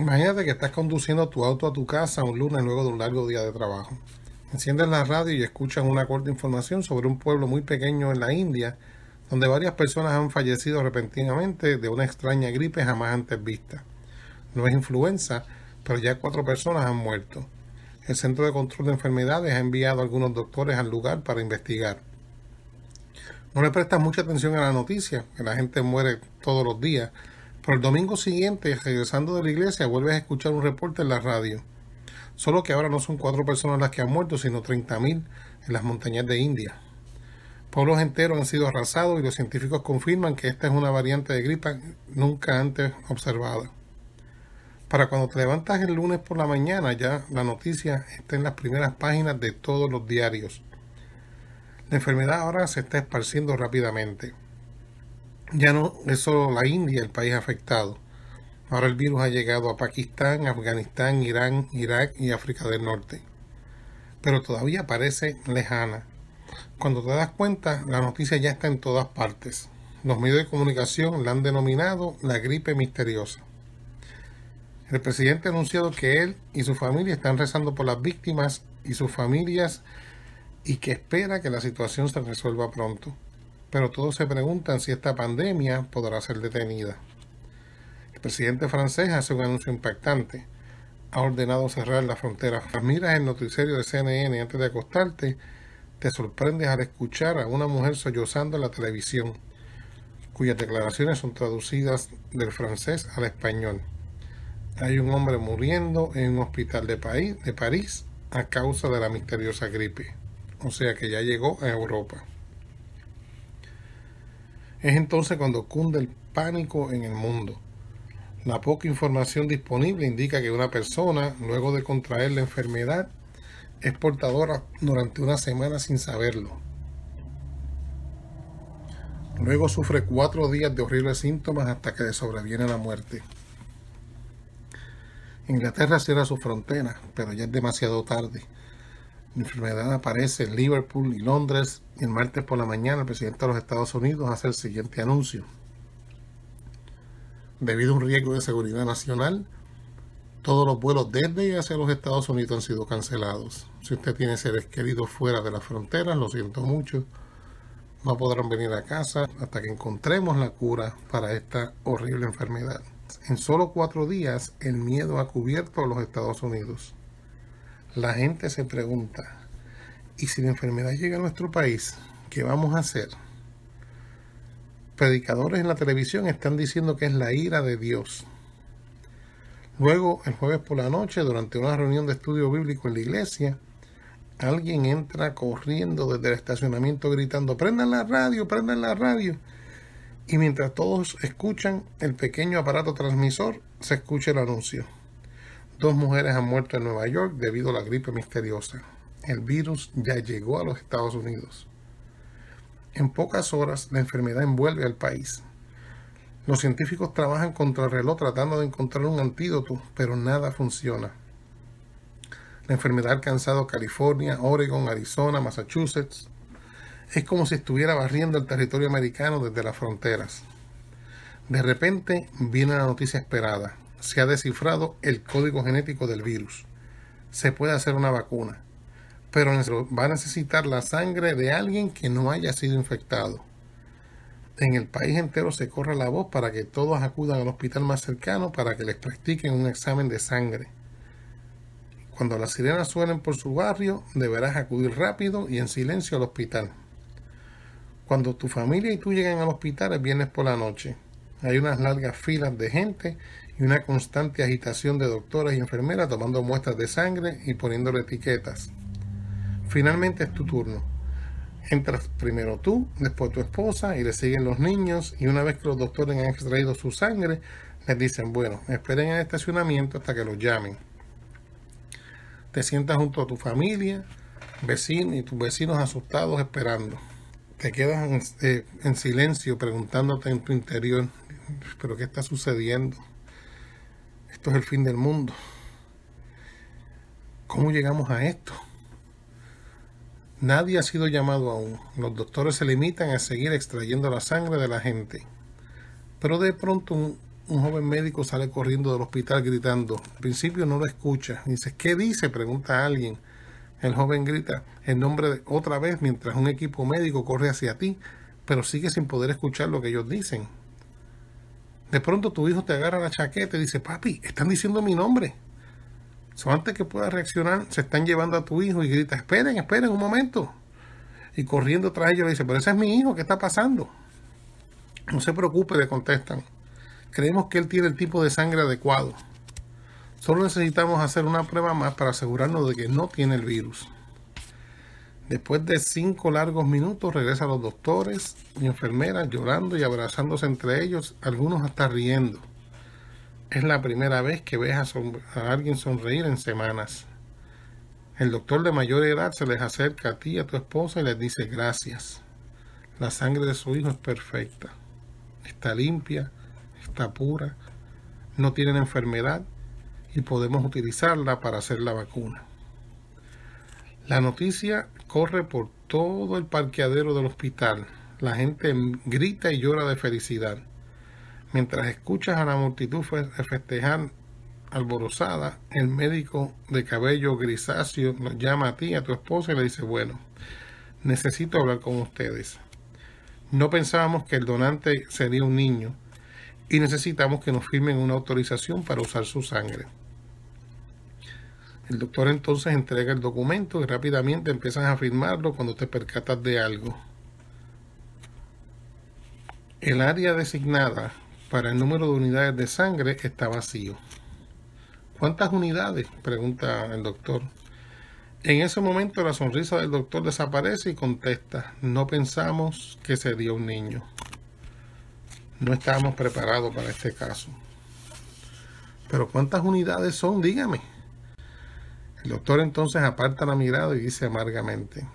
Imagínate que estás conduciendo tu auto a tu casa un lunes luego de un largo día de trabajo. Enciendes la radio y escuchas una corta información sobre un pueblo muy pequeño en la India, donde varias personas han fallecido repentinamente de una extraña gripe jamás antes vista. No es influenza, pero ya cuatro personas han muerto. El Centro de Control de Enfermedades ha enviado a algunos doctores al lugar para investigar. No le prestas mucha atención a la noticia, que la gente muere todos los días, pero el domingo siguiente, regresando de la iglesia, vuelves a escuchar un reporte en la radio. Solo que ahora no son cuatro personas las que han muerto, sino 30.000 en las montañas de India. Pueblos enteros han sido arrasados y los científicos confirman que esta es una variante de gripe nunca antes observada. Para cuando te levantas el lunes por la mañana ya la noticia está en las primeras páginas de todos los diarios. La enfermedad ahora se está esparciendo rápidamente. Ya no es solo la India el país afectado. Ahora el virus ha llegado a Pakistán, Afganistán, Irán, Irak y África del Norte. Pero todavía parece lejana. Cuando te das cuenta, la noticia ya está en todas partes. Los medios de comunicación la han denominado la gripe misteriosa. El presidente ha anunciado que él y su familia están rezando por las víctimas y sus familias y que espera que la situación se resuelva pronto. Pero todos se preguntan si esta pandemia podrá ser detenida. El presidente francés hace un anuncio impactante. Ha ordenado cerrar la frontera. Miras el noticiario de CNN antes de acostarte, te sorprendes al escuchar a una mujer sollozando en la televisión, cuyas declaraciones son traducidas del francés al español hay un hombre muriendo en un hospital de, de París a causa de la misteriosa gripe. O sea que ya llegó a Europa. Es entonces cuando cunde el pánico en el mundo. La poca información disponible indica que una persona, luego de contraer la enfermedad, es portadora durante una semana sin saberlo. Luego sufre cuatro días de horribles síntomas hasta que le sobreviene la muerte. Inglaterra cierra su frontera, pero ya es demasiado tarde. La enfermedad aparece en Liverpool y Londres y el martes por la mañana el presidente de los Estados Unidos hace el siguiente anuncio. Debido a un riesgo de seguridad nacional, todos los vuelos desde y hacia los Estados Unidos han sido cancelados. Si usted tiene seres queridos fuera de las fronteras, lo siento mucho, no podrán venir a casa hasta que encontremos la cura para esta horrible enfermedad. En solo cuatro días el miedo ha cubierto a los Estados Unidos. La gente se pregunta, ¿y si la enfermedad llega a nuestro país, qué vamos a hacer? Predicadores en la televisión están diciendo que es la ira de Dios. Luego, el jueves por la noche, durante una reunión de estudio bíblico en la iglesia, alguien entra corriendo desde el estacionamiento gritando, prendan la radio, prendan la radio y mientras todos escuchan el pequeño aparato transmisor, se escucha el anuncio. Dos mujeres han muerto en Nueva York debido a la gripe misteriosa. El virus ya llegó a los Estados Unidos. En pocas horas la enfermedad envuelve al país. Los científicos trabajan contra el reloj tratando de encontrar un antídoto, pero nada funciona. La enfermedad ha alcanzado California, Oregon, Arizona, Massachusetts, es como si estuviera barriendo el territorio americano desde las fronteras. De repente viene la noticia esperada. Se ha descifrado el código genético del virus. Se puede hacer una vacuna, pero va a necesitar la sangre de alguien que no haya sido infectado. En el país entero se corre la voz para que todos acudan al hospital más cercano para que les practiquen un examen de sangre. Cuando las sirenas suenen por su barrio, deberás acudir rápido y en silencio al hospital. Cuando tu familia y tú llegan al hospital es viernes por la noche. Hay unas largas filas de gente y una constante agitación de doctoras y enfermeras tomando muestras de sangre y poniéndole etiquetas. Finalmente es tu turno. Entras primero tú, después tu esposa y le siguen los niños y una vez que los doctores han extraído su sangre, les dicen, bueno, esperen en el estacionamiento hasta que los llamen. Te sientas junto a tu familia, vecino y tus vecinos asustados esperando te quedas eh, en, silencio preguntándote en tu interior, pero ¿qué está sucediendo? Esto es el fin del mundo. ¿Cómo llegamos a esto? Nadie ha sido llamado aún. Los doctores se limitan a seguir extrayendo la sangre de la gente. Pero de pronto un, un joven médico sale corriendo del hospital gritando. Al principio no lo escucha. Dice, ¿qué dice? Pregunta a alguien. El joven grita el nombre de otra vez mientras un equipo médico corre hacia ti, pero sigue sin poder escuchar lo que ellos dicen. De pronto tu hijo te agarra la chaqueta y dice, papi, están diciendo mi nombre. Antes que pueda reaccionar, se están llevando a tu hijo y grita, esperen, esperen un momento. Y corriendo tras ellos le dice, pero ese es mi hijo, ¿qué está pasando? No se preocupe, le contestan. Creemos que él tiene el tipo de sangre adecuado. Solo necesitamos hacer una prueba más para asegurarnos de que no tiene el virus. Después de cinco largos minutos regresan los doctores y enfermeras llorando y abrazándose entre ellos, algunos hasta riendo. Es la primera vez que ves a, alguien sonreír en semanas. El doctor de mayor edad se les acerca a ti y a tu esposa y les dice gracias. La sangre de su hijo es perfecta. Está limpia está pura, no tienen enfermedad y podemos utilizarla para hacer la vacuna. La noticia corre por todo el parqueadero del hospital. La gente grita y llora de felicidad. Mientras escuchas a la multitud festejar alborozada, el médico de cabello grisáceo nos llama a ti, a tu esposa y le dice, bueno, necesito hablar con ustedes. No pensábamos que el donante sería un niño y necesitamos que nos firmen una autorización para usar su sangre. El doctor entonces entrega el documento y rápidamente empiezan a firmarlo cuando te percatas de algo. El área designada para el número de unidades de sangre está vacío. ¿Cuántas unidades? pregunta el doctor. En ese momento la sonrisa del doctor desaparece y contesta, no pensamos que sería un niño. No estábamos preparados para este caso. Pero ¿cuántas unidades son? Dígame. El doctor entonces aparta la mirada y dice amargamente,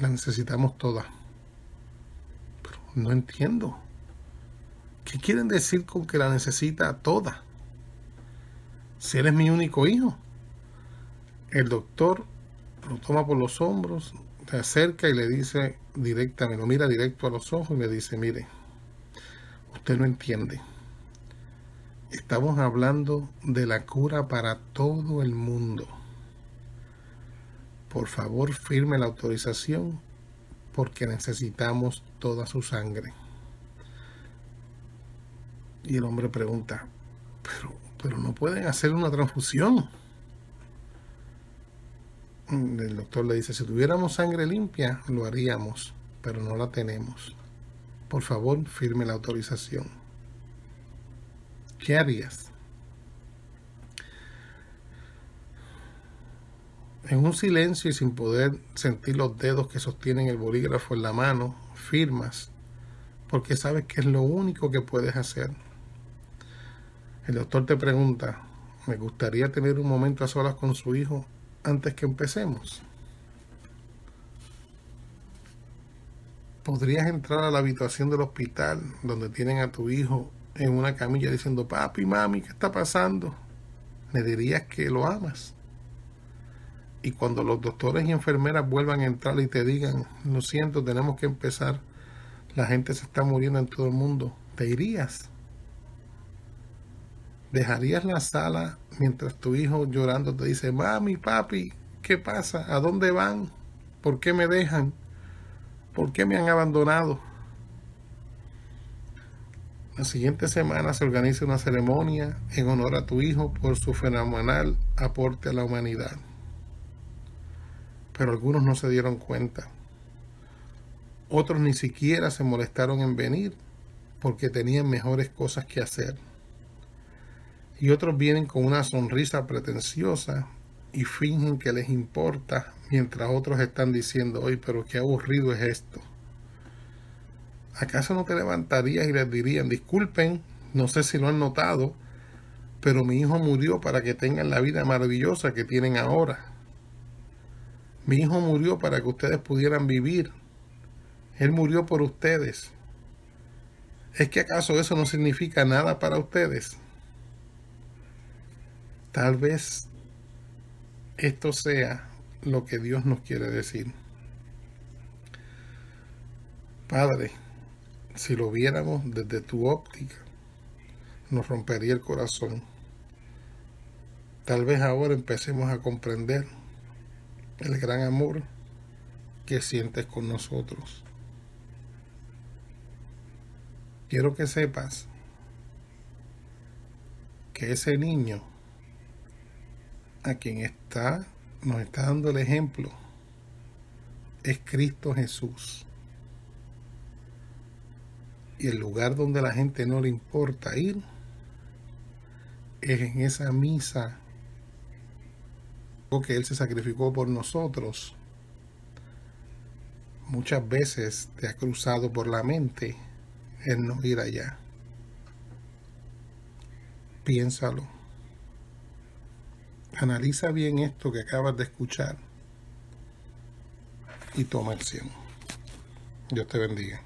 la necesitamos todas. Pero no entiendo. ¿Qué quieren decir con que la necesita toda? Si eres mi único hijo. El doctor lo toma por los hombros, se acerca y le dice directamente, lo mira directo a los ojos y le dice, mire, usted no entiende. Estamos hablando de la cura para todo el mundo. Por favor, firme la autorización porque necesitamos toda su sangre. Y el hombre pregunta, pero, pero no pueden hacer una transfusión. El doctor le dice, si tuviéramos sangre limpia, lo haríamos, pero no la tenemos por favor firme la autorización. ¿Qué harías? En un silencio y sin poder sentir los dedos que sostienen el bolígrafo en la mano, firmas, porque sabes que es lo único que puedes hacer. El doctor te pregunta, me gustaría tener un momento a solas con su hijo antes que empecemos. podrías entrar a la habitación del hospital donde tienen a tu hijo en una camilla diciendo, papi, mami, ¿qué está pasando? Le dirías que lo amas. Y cuando los doctores y enfermeras vuelvan a entrar y te digan, lo siento, tenemos que empezar, la gente se está muriendo en todo el mundo, ¿te irías? ¿Dejarías la sala mientras tu hijo llorando te dice, mami, papi, ¿qué pasa? ¿A dónde van? ¿Por qué me dejan? ¿Por qué me han abandonado? La siguiente semana se organiza una ceremonia en honor a tu hijo por su fenomenal aporte a la humanidad. Pero algunos no se dieron cuenta. Otros ni siquiera se molestaron en venir porque tenían mejores cosas que hacer. Y otros vienen con una sonrisa pretenciosa y fingen que les importa mientras otros están diciendo, hoy, pero qué aburrido es esto. ¿Acaso no te levantarías y les dirían, disculpen, no sé si lo han notado, pero mi hijo murió para que tengan la vida maravillosa que tienen ahora? Mi hijo murió para que ustedes pudieran vivir. Él murió por ustedes. ¿Es que acaso eso no significa nada para ustedes? Tal vez esto sea lo que Dios nos quiere decir. Padre, si lo viéramos desde tu óptica, nos rompería el corazón. Tal vez ahora empecemos a comprender el gran amor que sientes con nosotros. Quiero que sepas que ese niño a quien está nos está dando el ejemplo es Cristo Jesús. Y el lugar donde la gente no le importa ir es en esa misa que Él se sacrificó por nosotros. Muchas veces te ha cruzado por la mente el no ir allá. Piénsalo. Analiza bien esto que acabas de escuchar y toma acción. Dios te bendiga.